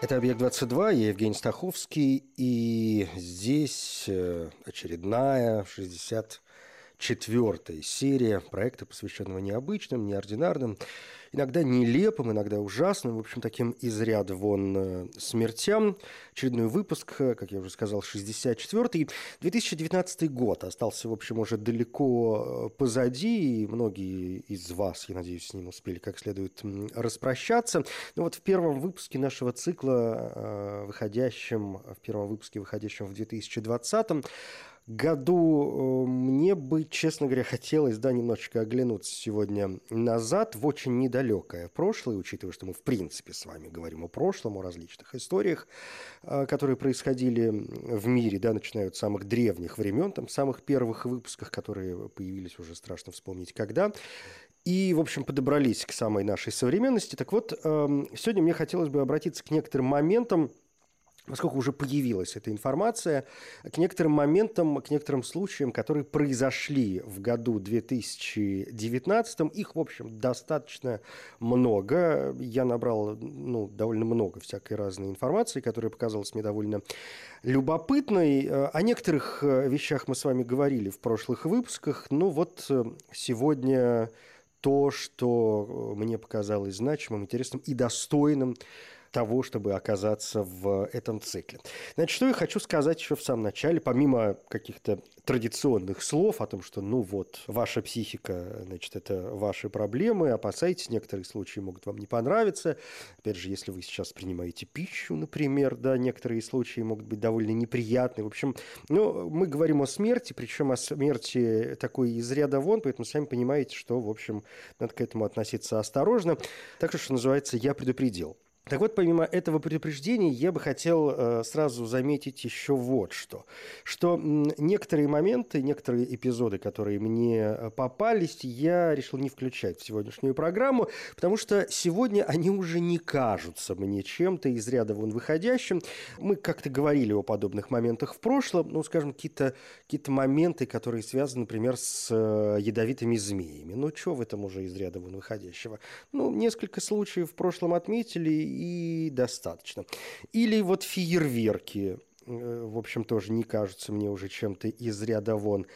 Это «Объект-22», я Евгений Стаховский, и здесь э, очередная 60 четвертая серия проекта, посвященного необычным, неординарным, иногда нелепым, иногда ужасным, в общем, таким из ряда вон э, смертям. Очередной выпуск, э, как я уже сказал, 64-й. 2019 год остался, в общем, уже далеко э, позади, и многие из вас, я надеюсь, с ним успели как следует распрощаться. Но вот в первом выпуске нашего цикла, выходящем, в первом выпуске, выходящем в 2020 году э, мне бы, честно говоря, хотелось, да, немножечко оглянуться сегодня назад в очень недалекое прошлое, учитывая, что мы, в принципе, с вами говорим о прошлом, о различных историях, э, которые происходили в мире, да, начиная от самых древних времен, там, самых первых выпусках, которые появились уже страшно вспомнить когда, и, в общем, подобрались к самой нашей современности. Так вот, эм, сегодня мне хотелось бы обратиться к некоторым моментам, поскольку уже появилась эта информация, к некоторым моментам, к некоторым случаям, которые произошли в году 2019, их, в общем, достаточно много. Я набрал ну, довольно много всякой разной информации, которая показалась мне довольно любопытной. О некоторых э, вещах мы с вами говорили в прошлых выпусках, но вот э, сегодня то, что э, мне показалось значимым, интересным и достойным того, чтобы оказаться в этом цикле. Значит, что я хочу сказать еще в самом начале, помимо каких-то традиционных слов о том, что, ну вот, ваша психика, значит, это ваши проблемы, опасайтесь, некоторые случаи могут вам не понравиться. Опять же, если вы сейчас принимаете пищу, например, да, некоторые случаи могут быть довольно неприятные. В общем, ну, мы говорим о смерти, причем о смерти такой из ряда вон, поэтому сами понимаете, что, в общем, надо к этому относиться осторожно. Так что, что называется, я предупредил. Так вот, помимо этого предупреждения, я бы хотел э, сразу заметить еще вот что. Что некоторые моменты, некоторые эпизоды, которые мне э, попались, я решил не включать в сегодняшнюю программу, потому что сегодня они уже не кажутся мне чем-то из ряда вон выходящим. Мы как-то говорили о подобных моментах в прошлом, ну, скажем, какие-то какие моменты, которые связаны, например, с э, ядовитыми змеями. Ну, что в этом уже из ряда вон выходящего? Ну, несколько случаев в прошлом отметили, и достаточно. Или вот фейерверки, э, в общем, тоже не кажутся мне уже чем-то из ряда вон.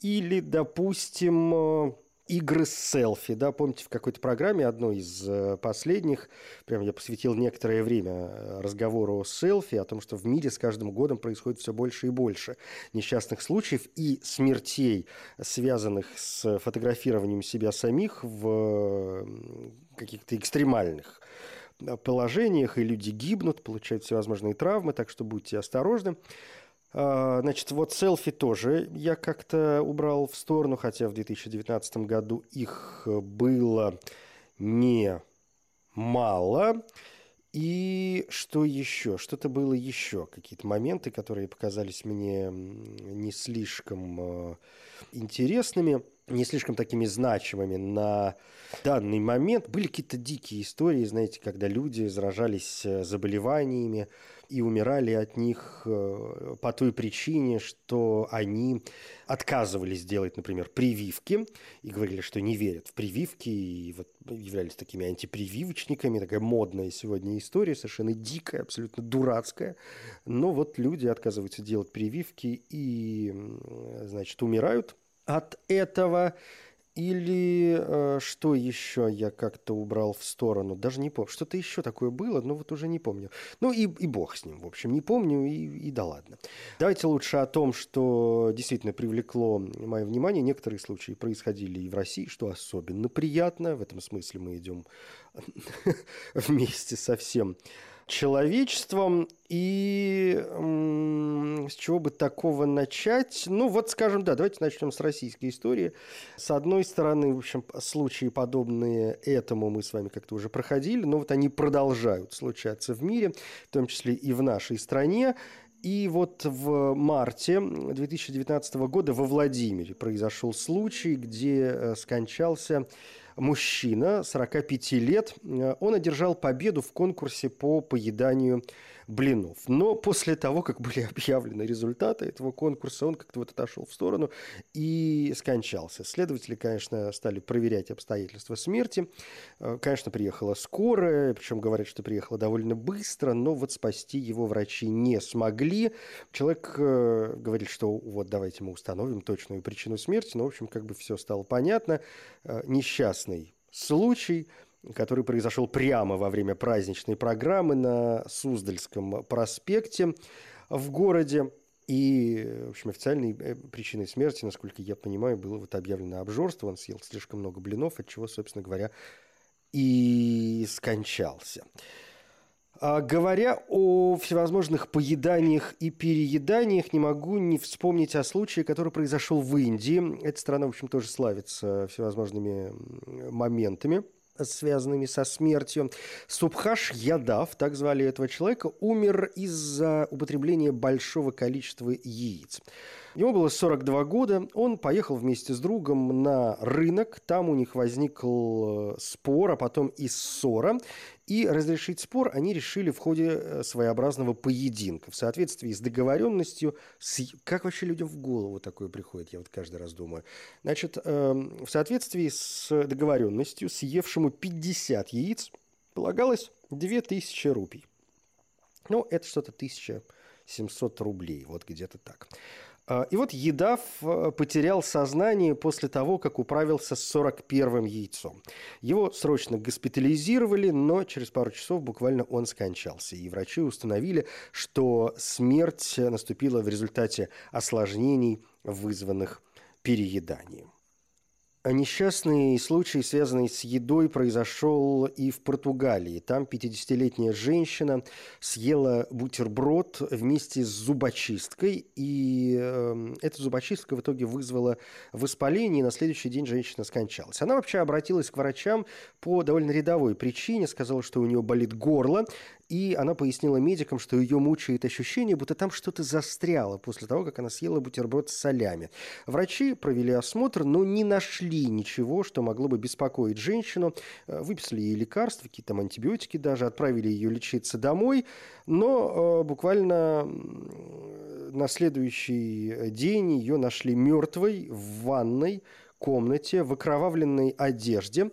Или, допустим, э, игры с селфи, да, помните, в какой-то программе, одной из э, последних, прям я посвятил некоторое время разговору о селфи, о том, что в мире с каждым годом происходит все больше и больше несчастных случаев и смертей, связанных с фотографированием себя самих в каких-то экстремальных положениях, и люди гибнут, получают всевозможные травмы, так что будьте осторожны. А, значит, вот селфи тоже я как-то убрал в сторону, хотя в 2019 году их было не мало. И что еще? Что-то было еще, какие-то моменты, которые показались мне не слишком а, интересными не слишком такими значимыми на данный момент. Были какие-то дикие истории, знаете, когда люди заражались э, заболеваниями и умирали от них э, по той причине, что они отказывались делать, например, прививки и говорили, что не верят в прививки и вот являлись такими антипрививочниками. Такая модная сегодня история, совершенно дикая, абсолютно дурацкая. Но вот люди отказываются делать прививки и, значит, умирают – от этого. Или э, что еще я как-то убрал в сторону? Даже не помню. Что-то еще такое было, но вот уже не помню. Ну и, и бог с ним, в общем, не помню и, и да ладно. Давайте лучше о том, что действительно привлекло мое внимание. Некоторые случаи происходили и в России, что особенно приятно. В этом смысле мы идем вместе со всем человечеством. И с чего бы такого начать? Ну, вот, скажем, да, давайте начнем с российской истории. С одной стороны, в общем, случаи подобные этому мы с вами как-то уже проходили, но вот они продолжают случаться в мире, в том числе и в нашей стране. И вот в марте 2019 года во Владимире произошел случай, где э, скончался мужчина 45 лет. Э, он одержал победу в конкурсе по поеданию блинов. Но после того, как были объявлены результаты этого конкурса, он как-то вот отошел в сторону и скончался. Следователи, конечно, стали проверять обстоятельства смерти. Э, конечно, приехала скорая, причем говорят, что приехала довольно быстро, но вот спасти его врачи не смогли. Человек э, говорит, что вот давайте мы установим точную причину смерти, но, в общем, как бы все стало понятно. Э, несчастный случай – который произошел прямо во время праздничной программы на Суздальском проспекте в городе. И, в общем, официальной э, причиной смерти, насколько я понимаю, было вот объявлено обжорство. Он съел слишком много блинов, от чего, собственно говоря, и скончался. А говоря о всевозможных поеданиях и перееданиях, не могу не вспомнить о случае, который произошел в Индии. Эта страна, в общем, тоже славится всевозможными моментами – связанными со смертью. Субхаш Ядав, так звали этого человека, умер из-за употребления большого количества яиц. Ему было 42 года, он поехал вместе с другом на рынок, там у них возник э, спор, а потом и ссора, и разрешить спор они решили в ходе э, своеобразного поединка, в соответствии с договоренностью, с... как вообще людям в голову такое приходит, я вот каждый раз думаю. Значит, эм, в соответствии с договоренностью, съевшему 50 яиц, полагалось 2000 рупий. Ну, это что-то 1700 рублей, вот где-то так. А, и вот Едав э, потерял сознание после того, как управился с 41-м яйцом. Его срочно госпитализировали, но через пару часов буквально он скончался. И врачи установили, что смерть наступила в результате осложнений, вызванных перееданием. А несчастный случай, связанный с едой, произошел и в Португалии. Там 50-летняя женщина съела бутерброд вместе с зубочисткой, и э, эта зубочистка в итоге вызвала воспаление, и на следующий день женщина скончалась. Она вообще обратилась к врачам по довольно рядовой причине, сказала, что у нее болит горло, и она пояснила медикам, что ее мучает ощущение, будто там что-то застряло после того, как она съела бутерброд с солями. Врачи провели осмотр, но не нашли ничего, что могло бы беспокоить женщину. Э, выписали ей лекарства, какие-то там антибиотики даже, отправили ее лечиться домой. Но э, буквально на следующий день ее нашли мертвой в ванной комнате в окровавленной одежде.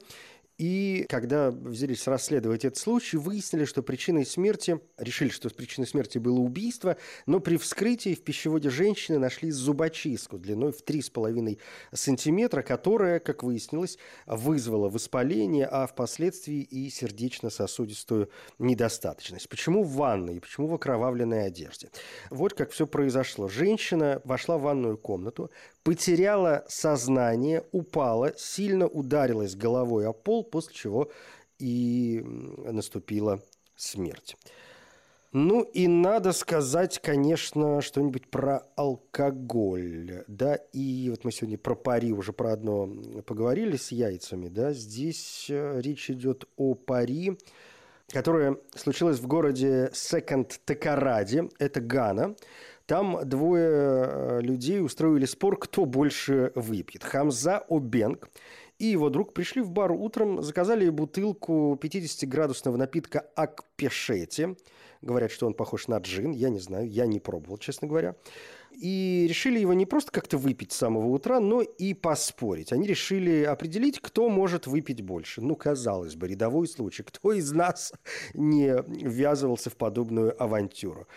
И когда взялись расследовать этот случай, выяснили, что причиной смерти, решили, что причиной смерти было убийство, но при вскрытии в пищеводе женщины нашли зубочистку длиной в 3,5 сантиметра, которая, как выяснилось, вызвала воспаление, а впоследствии и сердечно-сосудистую недостаточность. Почему в ванной? Почему в окровавленной одежде? Вот как все произошло. Женщина вошла в ванную комнату, потеряла сознание, упала, сильно ударилась головой о пол, после чего и наступила смерть. Ну и надо сказать, конечно, что-нибудь про алкоголь, да, и вот мы сегодня про пари уже про одно поговорили с яйцами, да, здесь э, речь идет о пари, которое случилось в городе Секонд Такараде, это Гана, там двое э, людей устроили спор, кто больше выпьет. Хамза Обенг и его друг пришли в бар утром, заказали бутылку 50-градусного напитка Акпешети. Говорят, что он похож на джин. Я не знаю, я не пробовал, честно говоря. И решили его не просто как-то выпить с самого утра, но и поспорить. Они решили определить, кто может выпить больше. Ну, казалось бы, рядовой случай. Кто из нас не ввязывался в подобную авантюру?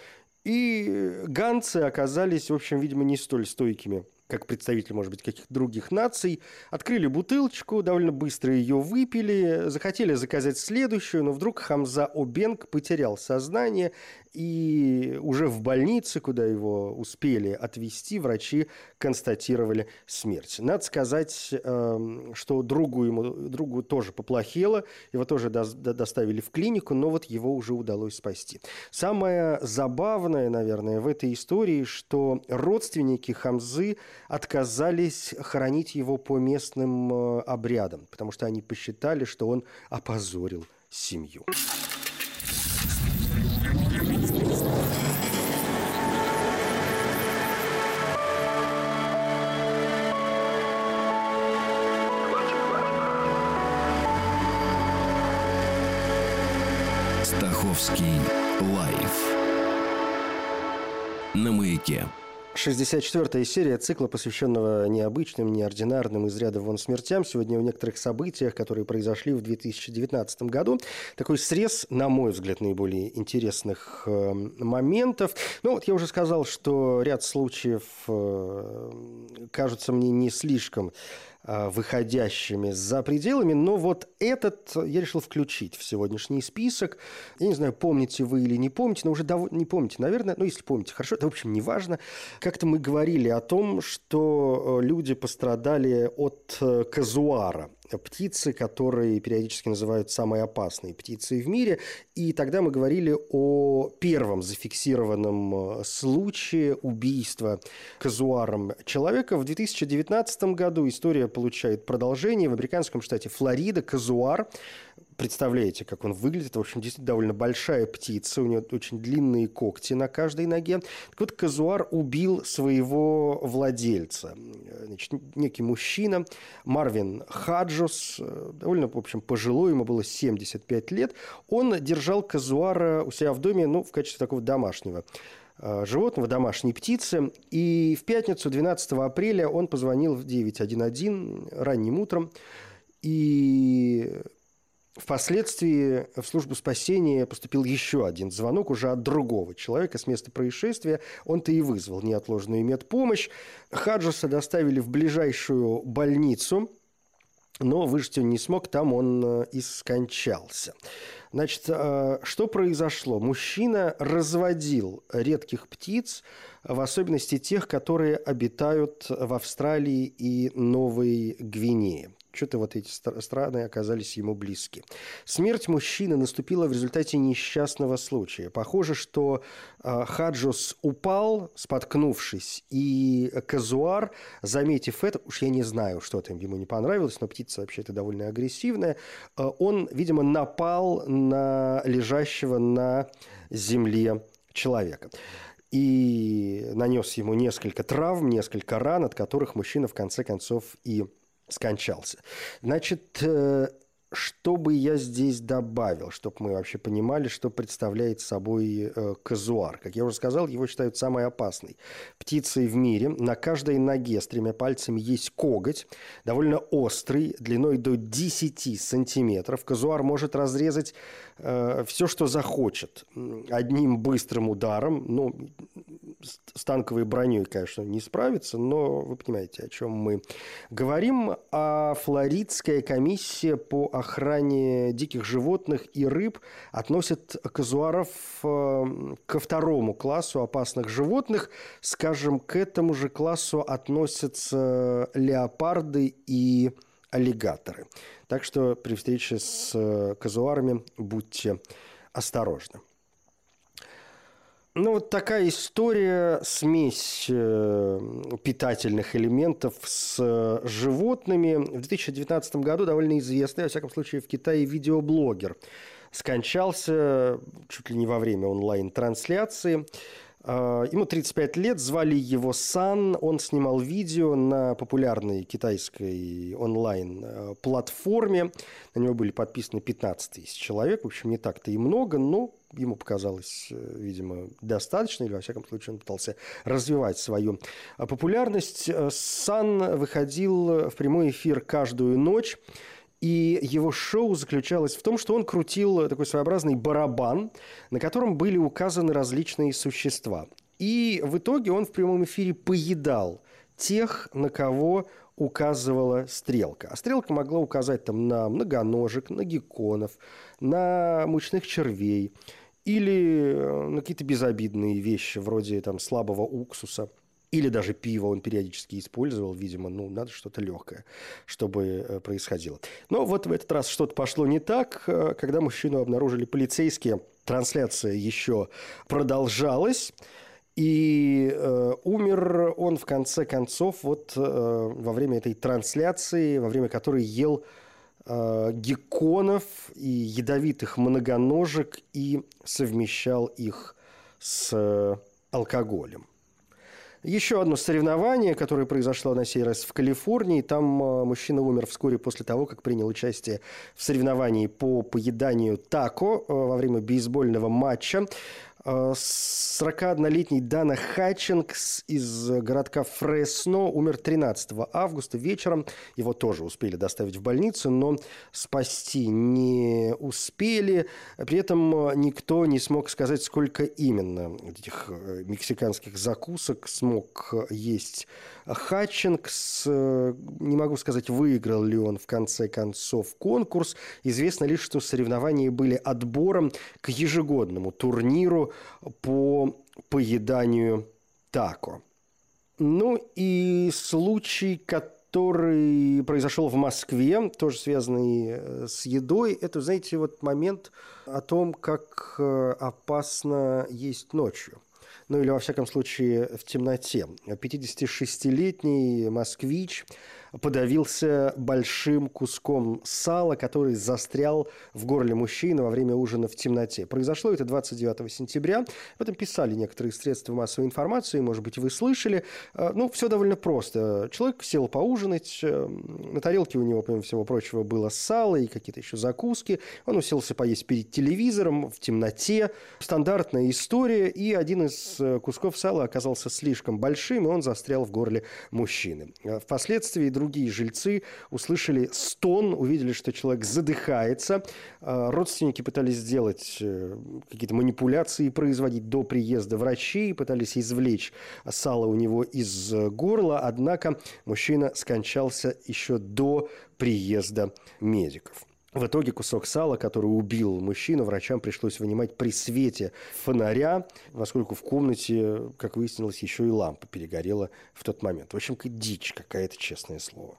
И ганцы оказались, в общем, видимо, не столь стойкими как представители, может быть, каких-то других наций, открыли бутылочку, довольно быстро ее выпили, захотели заказать следующую, но вдруг Хамза Обенг потерял сознание и уже в больнице, куда его успели отвезти, врачи констатировали смерть. Надо сказать, эм, что другу, ему, другу тоже поплохело, его тоже доставили в клинику, но вот его уже удалось спасти. Самое забавное, наверное, в этой истории, что родственники Хамзы отказались хоронить его по местным э, обрядам, потому что они посчитали, что он опозорил семью. Стаховский лайф на маяке. 64-я серия цикла, посвященного необычным, неординарным, из ряда вон смертям. Сегодня о некоторых событиях, которые произошли в 2019 году. Такой срез, на мой взгляд, наиболее интересных э, моментов. Ну, вот я уже сказал, что ряд случаев э, кажутся мне не слишком выходящими за пределами, но вот этот я решил включить в сегодняшний список. Я не знаю, помните вы или не помните, но уже дов... не помните, наверное, ну, если помните, хорошо, это, в общем, не важно. Как-то мы говорили о том, что э, люди пострадали от э, казуара – птицы, которые периодически называют самой опасной птицей в мире. И тогда мы говорили о первом зафиксированном э, случае убийства казуаром человека. В 2019 году история получает продолжение. В американском штате Флорида казуар представляете, как он выглядит. В общем, действительно довольно большая птица. У нее очень длинные когти на каждой ноге. Так вот, казуар убил своего владельца. Значит, некий мужчина, Марвин Хаджус, довольно, в общем, пожилой, ему было 75 лет. Он держал казуара у себя в доме, ну, в качестве такого домашнего э, животного, домашней птицы. И в пятницу, 12 апреля, он позвонил в 911 ранним утром и Впоследствии в службу спасения поступил еще один звонок уже от другого человека с места происшествия. Он-то и вызвал неотложную медпомощь. Хаджуса доставили в ближайшую больницу, но выжить он не смог, там он э, и скончался. Значит, э, что произошло? Мужчина разводил редких птиц, в особенности тех, которые обитают в Австралии и Новой Гвинее. Что-то вот эти страны оказались ему близки. Смерть мужчины наступила в результате несчастного случая. Похоже, что э, Хаджус упал, споткнувшись, и Казуар, заметив это, уж я не знаю, что там ему не понравилось, но птица вообще-то довольно агрессивная, э, он, видимо, напал на лежащего на земле человека и нанес ему несколько травм, несколько ран, от которых мужчина в конце концов и скончался. Значит, э, что бы я здесь добавил, чтобы мы вообще понимали, что представляет собой э, казуар? Как я уже сказал, его считают самой опасной птицей в мире. На каждой ноге с тремя пальцами есть коготь, довольно острый, длиной до 10 сантиметров. Казуар может разрезать э, все, что захочет, одним быстрым ударом. Ну, с танковой броней, конечно, не справится, но вы понимаете, о чем мы говорим. А Флоридская комиссия по охране диких животных и рыб относит казуаров э, ко второму классу опасных животных. Скажем, к этому же классу относятся леопарды и аллигаторы. Так что при встрече с э, казуарами будьте осторожны. Ну, вот такая история, смесь э, питательных элементов с э, животными. В 2019 году довольно известный, во всяком случае, в Китае видеоблогер скончался чуть ли не во время онлайн-трансляции. Э, ему 35 лет, звали его Сан, он снимал видео на популярной китайской онлайн-платформе. На него были подписаны 15 тысяч человек, в общем, не так-то и много, но ему показалось, э, видимо, достаточно, или, во всяком случае, он пытался развивать свою а, популярность. Э, Сан выходил в прямой эфир каждую ночь, и его шоу заключалось в том, что он крутил такой своеобразный барабан, на котором были указаны различные существа. И в итоге он в прямом эфире поедал тех, на кого указывала стрелка. А стрелка могла указать там на многоножек, на гекконов, на мучных червей – или э, на какие-то безобидные вещи, вроде там слабого уксуса, или даже пиво он периодически использовал, видимо, ну, надо что-то легкое, чтобы э, происходило. Но вот в этот раз что-то пошло не так, э, когда мужчину обнаружили полицейские, трансляция еще продолжалась, и э, умер он в конце концов вот э, во время этой трансляции, во время которой ел гекконов и ядовитых многоножек и совмещал их с алкоголем. Еще одно соревнование, которое произошло на сей раз в Калифорнии. Там э, мужчина умер вскоре после того, как принял участие в соревновании по поеданию тако э, во время бейсбольного матча. 41-летний Дана Хатчингс из городка Фресно умер 13 августа вечером. Его тоже успели доставить в больницу, но спасти не успели. При этом никто не смог сказать, сколько именно этих э, мексиканских закусок смог есть Хатчингс. Не могу сказать, выиграл ли он в конце концов конкурс. Известно лишь, что соревнования были отбором к ежегодному турниру по поеданию тако. Ну и случай, который произошел в Москве, тоже связанный э, с едой, это, знаете, вот момент о том, как э, опасно есть ночью ну или во всяком случае в темноте. 56-летний москвич подавился большим куском сала, который застрял в горле мужчины во время ужина в темноте. Произошло это 29 сентября. Об этом писали некоторые средства массовой информации, может быть, вы слышали. А, ну, все довольно просто. Человек сел поужинать, э, на тарелке у него, помимо всего прочего, было сало и какие-то еще закуски. Он уселся поесть перед телевизором в темноте. Стандартная история, и один из э, кусков сала оказался слишком большим, и он застрял в горле мужчины. Впоследствии другие жильцы услышали стон, увидели, что человек задыхается. А, родственники пытались сделать э, какие-то манипуляции, производить до приезда врачей, пытались извлечь сало у него из горла, однако мужчина скончался еще до приезда медиков. В итоге кусок сала, который убил мужчину, врачам пришлось вынимать при свете фонаря, поскольку в комнате, как выяснилось, еще и лампа перегорела в тот момент. В общем, дичь какая-то, честное слово.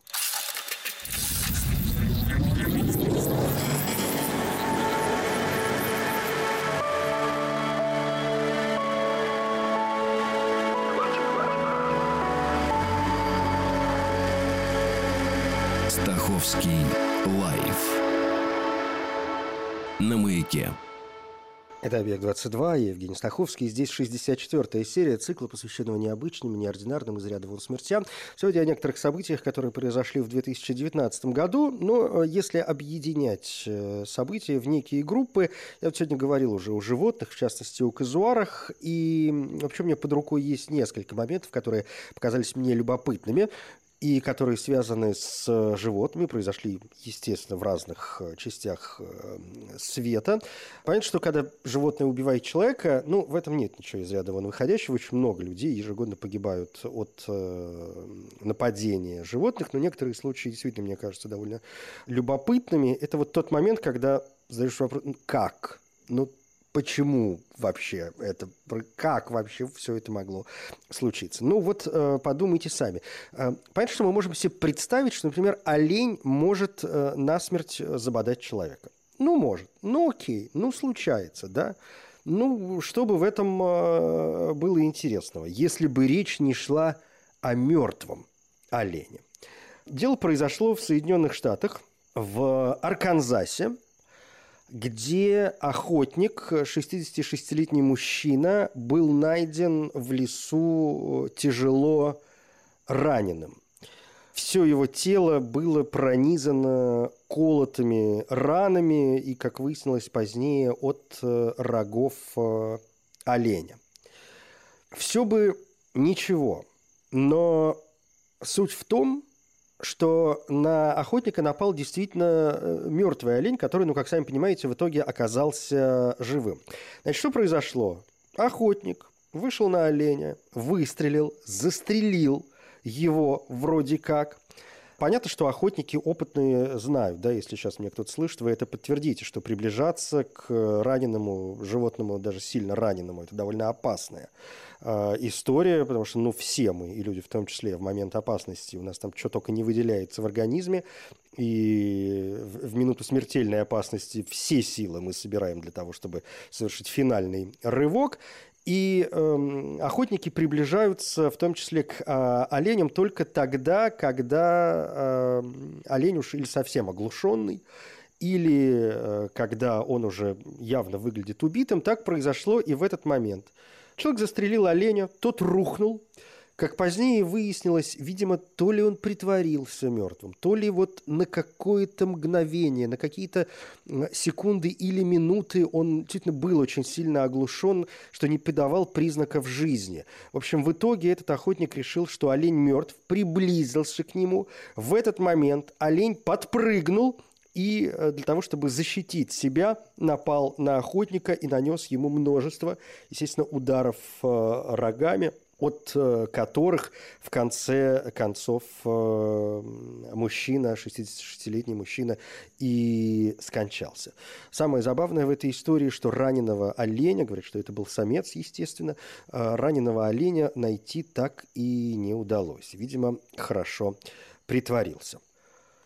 Стаховский лайф на маяке. Это «Объект-22», я Евгений Стаховский. Здесь 64-я серия цикла, посвященного необычным, неординарным из ряда вон смертям. Сегодня о некоторых событиях, которые произошли в 2019 году. Но э, если объединять э, события в некие группы, я вот сегодня говорил уже о животных, в частности, о казуарах. И вообще у меня под рукой есть несколько моментов, которые показались мне любопытными и которые связаны с э, животными, произошли, естественно, в разных э, частях э, света. Понятно, что когда животное убивает человека, ну, в этом нет ничего из ряда вон выходящего. Очень много людей ежегодно погибают от нападения животных, но некоторые случаи действительно, мне кажется, довольно любопытными. Это вот тот момент, когда задаешь вопрос, ну, как? Ну, почему вообще это, как вообще все это могло случиться. Ну вот э, подумайте сами. Э, понятно, что мы можем себе представить, что, например, олень может э, насмерть забодать человека. Ну, может. Ну, окей. Ну, случается, да. Ну, что бы в этом было интересного, если бы речь не шла о мертвом олене. Дело произошло в Соединенных Штатах, в Арканзасе, где охотник, 66-летний мужчина, был найден в лесу э, тяжело раненым. Все его тело было пронизано колотыми ранами и, как выяснилось позднее, от э, рогов э, оленя. Все бы ничего, но суть в том, что на охотника напал действительно э, мертвый олень, который, ну, как сами понимаете, в итоге оказался живым. Значит, что произошло? Охотник вышел на оленя, выстрелил, застрелил его вроде как. Понятно, что охотники опытные знают, да, если сейчас меня кто-то слышит, вы это подтвердите, что приближаться к раненому животному, даже сильно раненому, это довольно опасная э, история, потому что, ну, все мы, и люди в том числе, в момент опасности, у нас там что только не выделяется в организме, и в, в минуту смертельной опасности все силы мы собираем для того, чтобы совершить финальный рывок. И э, охотники приближаются в том числе к э, оленям только тогда, когда э, олень уж или совсем оглушенный, или э, когда он уже явно выглядит убитым. Так произошло и в этот момент. Человек застрелил оленя, тот рухнул, Как позднее выяснилось, видимо, то ли он притворился мертвым, то ли вот на какое-то мгновение, на какие-то секунды или минуты он действительно был очень сильно оглушен, что не подавал признаков жизни. В общем, в итоге этот охотник решил, что олень мертв, приблизился к нему. В этот момент олень подпрыгнул и э, для того, чтобы защитить себя, напал на охотника и нанес ему множество, естественно, ударов э, рогами – от э, которых в конце концов э, мужчина, 66-летний мужчина, и скончался. Самое забавное в этой истории, что раненого оленя, говорят, что это был самец, естественно, э, раненого оленя найти так и не удалось. Видимо, хорошо притворился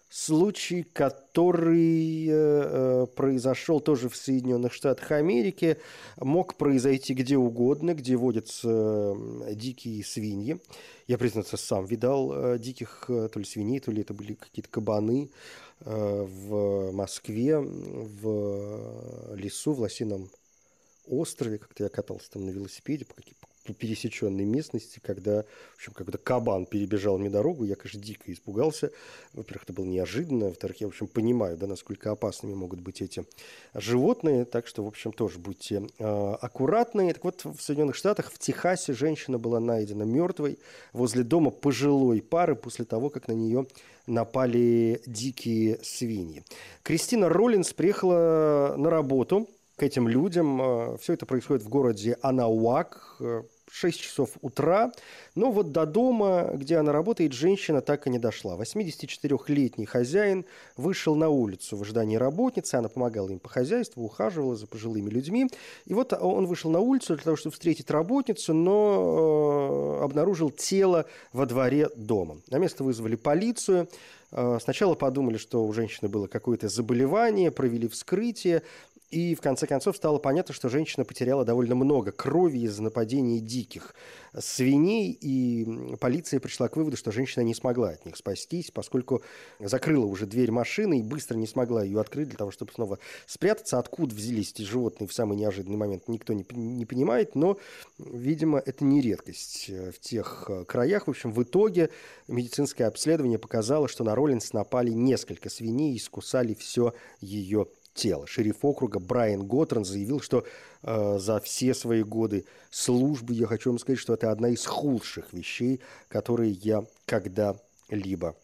случай, который э, э, произошел тоже в Соединенных Штатах Америки, мог произойти где угодно, где водятся э, дикие свиньи. Я, признаться, сам видал э, диких э, то ли свиней, то ли это были какие-то кабаны э, в Москве, в лесу, в Лосином острове, как-то я катался там на велосипеде по, каким пересеченной местности, когда, в общем, когда кабан перебежал мне дорогу, я, конечно, дико испугался. Во-первых, это было неожиданно. Во-вторых, я, в общем, понимаю, да, насколько опасными могут быть эти животные. Так что, в общем, тоже будьте э, аккуратны. Так вот, в Соединенных Штатах, в Техасе женщина была найдена мертвой возле дома пожилой пары после того, как на нее напали дикие свиньи. Кристина Роллинс приехала на работу к этим людям. Э, Все это происходит в городе Анауак, 6 часов утра. Но вот до дома, где она работает, женщина так и не дошла. 84-летний хозяин вышел на улицу в ожидании работницы. Она помогала им по хозяйству, ухаживала за пожилыми людьми. И вот он вышел на улицу для того, чтобы встретить работницу, но э, обнаружил тело во дворе дома. На место вызвали полицию. Э, сначала подумали, что у женщины было какое-то заболевание, провели вскрытие, и в конце концов стало понятно, что женщина потеряла довольно много крови из-за нападений диких свиней, и полиция пришла к выводу, что женщина не смогла от них спастись, поскольку закрыла уже дверь машины и быстро не смогла ее открыть для того, чтобы снова спрятаться. Откуда взялись эти животные в самый неожиданный момент, никто не, не понимает, но, видимо, это не редкость э, в тех э, краях. В общем, в итоге медицинское обследование показало, что на Роллинс напали несколько свиней и искусали все ее тела. Шериф округа Брайан Готран заявил, что э, за все свои годы службы я хочу вам сказать, что это одна из худших вещей, которые я когда-либо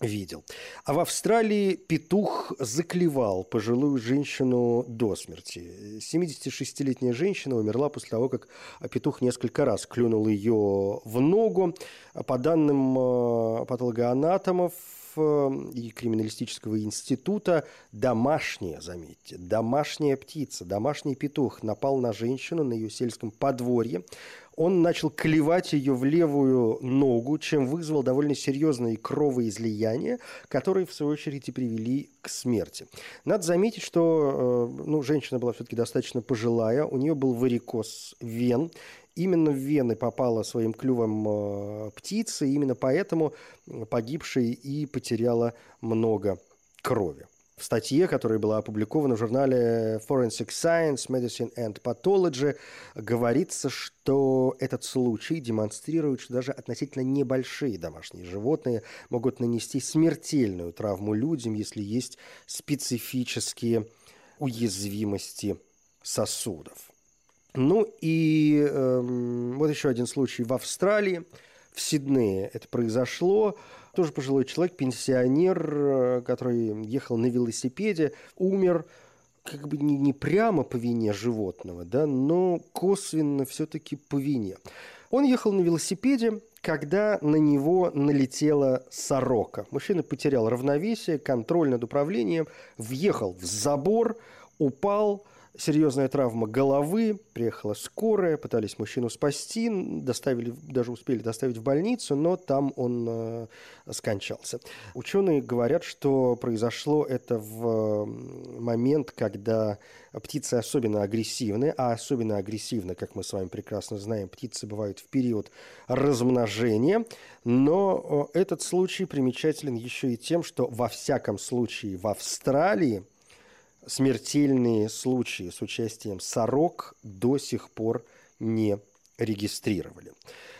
видел. А в Австралии петух заклевал пожилую женщину до смерти. 76-летняя женщина умерла после того, как петух несколько раз клюнул ее в ногу. По данным э, патологоанатомов, и криминалистического института домашняя, заметьте, домашняя птица, домашний петух напал на женщину на ее сельском подворье. Он начал клевать ее в левую ногу, чем вызвал довольно серьезные кровоизлияния, которые, в свою очередь, и привели к смерти. Надо заметить, что э, ну, женщина была все-таки достаточно пожилая, у нее был варикоз вен, именно в вены попала своим клювом э, птица, и именно поэтому погибшая и потеряла много крови. В статье, которая была опубликована в журнале Forensic Science, Medicine and Pathology, говорится, что этот случай демонстрирует, что даже относительно небольшие домашние животные могут нанести смертельную травму людям, если есть специфические уязвимости сосудов. Ну и э, вот еще один случай в Австралии, в Сиднее это произошло. Тоже пожилой человек, пенсионер, э, который ехал на велосипеде, умер как бы не, не прямо по вине животного, да, но косвенно все-таки по вине. Он ехал на велосипеде, когда на него налетела сорока. Мужчина потерял равновесие, контроль над управлением, въехал в забор, упал – серьезная травма головы, приехала скорая, пытались мужчину спасти, доставили, даже успели доставить в больницу, но там он э, скончался. Ученые говорят, что произошло это в момент, когда птицы особенно агрессивны, а особенно агрессивны, как мы с вами прекрасно знаем, птицы бывают в период размножения, но этот случай примечателен еще и тем, что во всяком случае в Австралии – смертельные случаи с участием сорок до сих пор не регистрировали.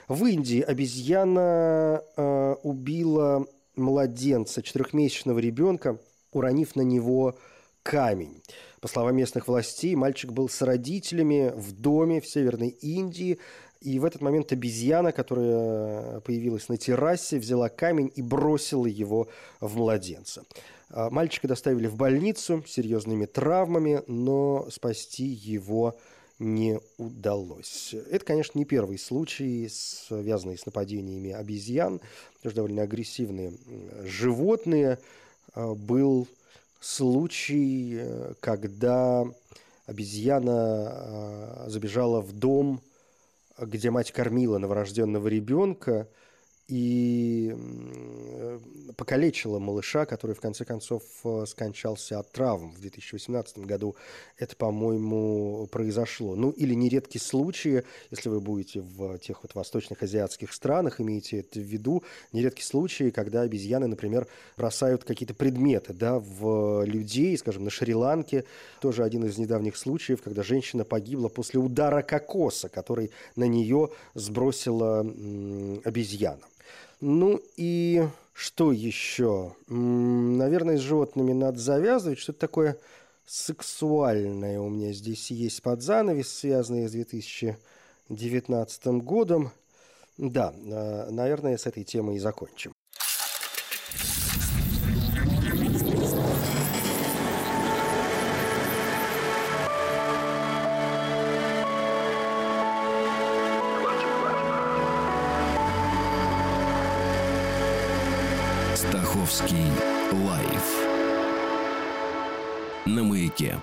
В Индии обезьяна э, убила младенца, четырехмесячного ребенка, уронив на него камень. По словам местных властей, мальчик был с родителями в доме в Северной Индии. И в этот момент обезьяна, которая появилась на террасе, взяла камень и бросила его в младенца. А, мальчика доставили в больницу с серьезными травмами, но спасти его не удалось. Это, конечно, не первый случай, связанный с нападениями обезьян. Тоже довольно агрессивные животные. А, был случай, э, когда обезьяна а, забежала в дом, где мать кормила новорожденного ребенка – и покалечила малыша, который в конце концов э, скончался от травм в 2018 году. Это, по-моему, произошло. Ну, или нередки случаи, если вы будете в тех вот восточных азиатских странах, имейте это в виду, нередки случаи, когда обезьяны, например, бросают какие-то предметы да, в людей, скажем, на Шри-Ланке. Тоже один из недавних случаев, когда женщина погибла после удара кокоса, который на нее сбросила обезьяна. Ну и что еще? Наверное, с животными надо завязывать. Что-то такое сексуальное у меня здесь есть под занавес, связанное с 2019 годом. Да, э, наверное, с этой темой и закончим. Московский лайф на маяке.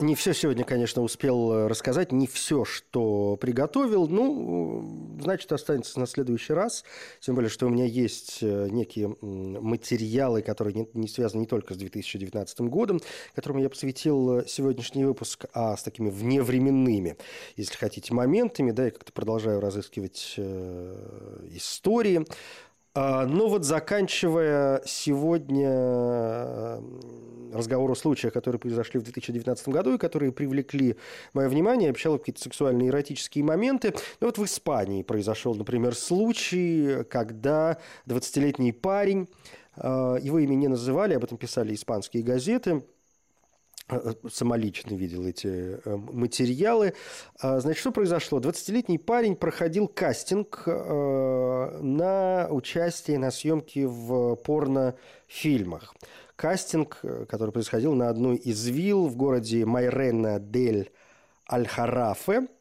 Не все сегодня, конечно, успел э, рассказать, не все, что приготовил. Ну, значит, останется на следующий раз. Тем более, что у меня есть э, некие материалы, которые не, связаны не только с 2019 годом, которым я посвятил э, сегодняшний выпуск, а с такими вневременными, если хотите, моментами. Да, я как-то продолжаю разыскивать истории. А, ну вот заканчивая сегодня э, разговор о случаях, которые произошли в 2019 году и которые привлекли мое внимание, я какие-то сексуальные эротические моменты. Ну вот в Испании произошел, например, случай, когда 20-летний парень, э, его имя не называли, об этом писали испанские газеты, самолично видел эти э, материалы. А, значит, что произошло? 20-летний парень проходил кастинг э, на участие на съемке в порнофильмах. Кастинг, который происходил на одной из вилл в городе Майрена дель Аль-Харафе –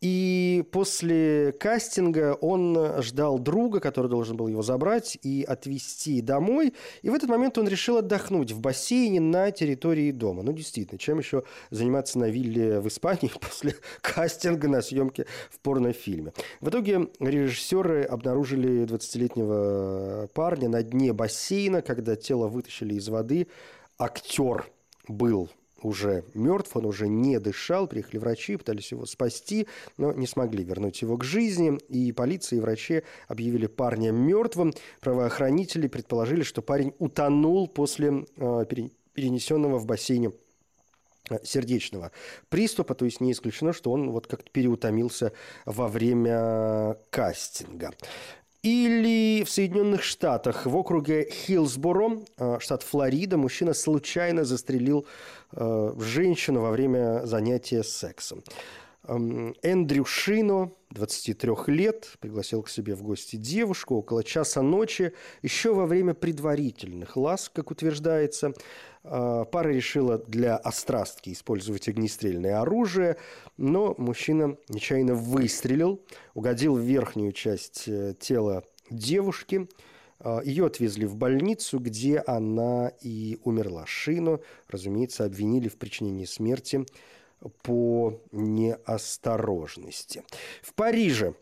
и после кастинга он ждал друга, который должен был его забрать и отвезти домой. И в этот момент он решил отдохнуть в бассейне на территории дома. Ну, действительно, чем еще заниматься на вилле в Испании после кастинга на съемке в порнофильме. В итоге режиссеры обнаружили 20-летнего парня на дне бассейна, когда тело вытащили из воды. Актер был уже мертв, он уже не дышал, приехали врачи, пытались его спасти, но не смогли вернуть его к жизни, и полиция и врачи объявили парня мертвым. Правоохранители предположили, что парень утонул после э, перенесенного в бассейне э, сердечного приступа, то есть не исключено, что он вот как-то переутомился во время кастинга. Или в Соединенных Штатах, в округе Хиллсборо, э, штат Флорида, мужчина случайно застрелил э, женщину во время занятия сексом. Эндрю Шино, 23 лет, пригласил к себе в гости девушку около часа ночи, еще во время предварительных ласк, как утверждается. Э, пара решила для острастки использовать огнестрельное оружие, но мужчина нечаянно выстрелил, угодил в верхнюю часть э, тела девушки. Э, Ее отвезли в больницу, где она и умерла. Шину, разумеется, обвинили в причинении смерти по неосторожности. В Париже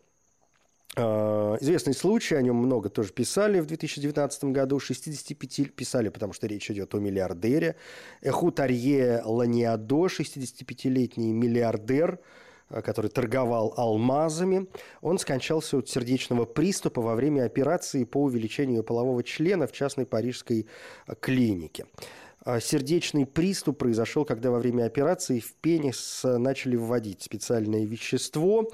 э, Известный случай, о нем много тоже писали в 2019 году. 65 писали, потому что речь идет о миллиардере. Эхутарье Ланиадо, 65-летний миллиардер, э, который торговал алмазами. Он скончался от сердечного приступа во время операции по увеличению полового члена в частной парижской э, клинике. А сердечный приступ произошел, когда во время операции в пенис начали вводить специальное вещество.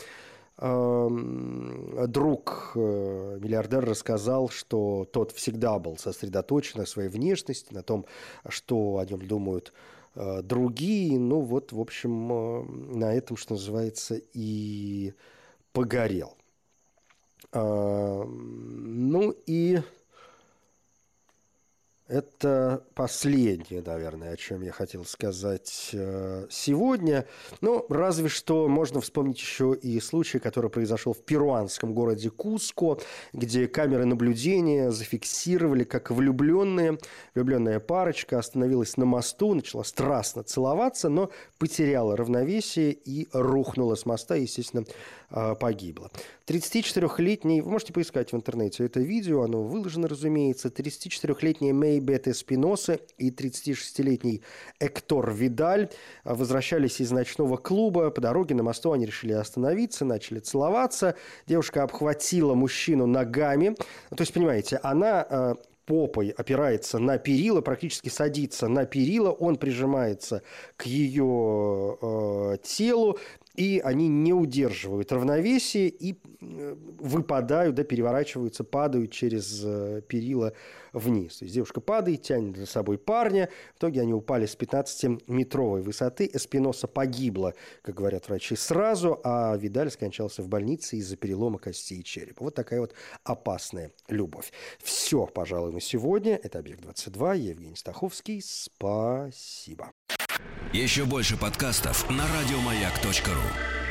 друг э, миллиардер рассказал, что тот всегда был сосредоточен на своей внешности, на том, что о нем думают э, другие. Ну вот, в общем, э, на этом, что называется, и погорел. Ну и это последнее, наверное, о чем я хотел сказать э, сегодня. Ну, разве что можно вспомнить еще и случай, который произошел в перуанском городе Куско, где камеры наблюдения зафиксировали, как влюбленные, влюбленная парочка остановилась на мосту, начала страстно целоваться, но потеряла равновесие и рухнула с моста, естественно, э, погибла. 34-летний, вы можете поискать в интернете это видео, оно выложено, разумеется, 34-летняя Мэй Бет Эспиноса и 36-летний Эктор Видаль возвращались из ночного клуба. По дороге на мосту они решили остановиться, начали целоваться. Девушка обхватила мужчину ногами. То есть, понимаете, она э, попой опирается на перила, практически садится на перила, он прижимается к ее э, телу, и они не удерживают равновесие и э, выпадают, да, переворачиваются, падают через э, перила вниз. То есть девушка падает, тянет за собой парня. В итоге они упали с 15-метровой высоты. Эспиноса погибла, как говорят врачи, сразу, а Видаль скончался в больнице из-за перелома костей черепа. Вот такая вот опасная любовь. Все, пожалуй, на сегодня. Это «Объект-22». Я Евгений Стаховский. Спасибо. Еще больше подкастов на радиомаяк.ру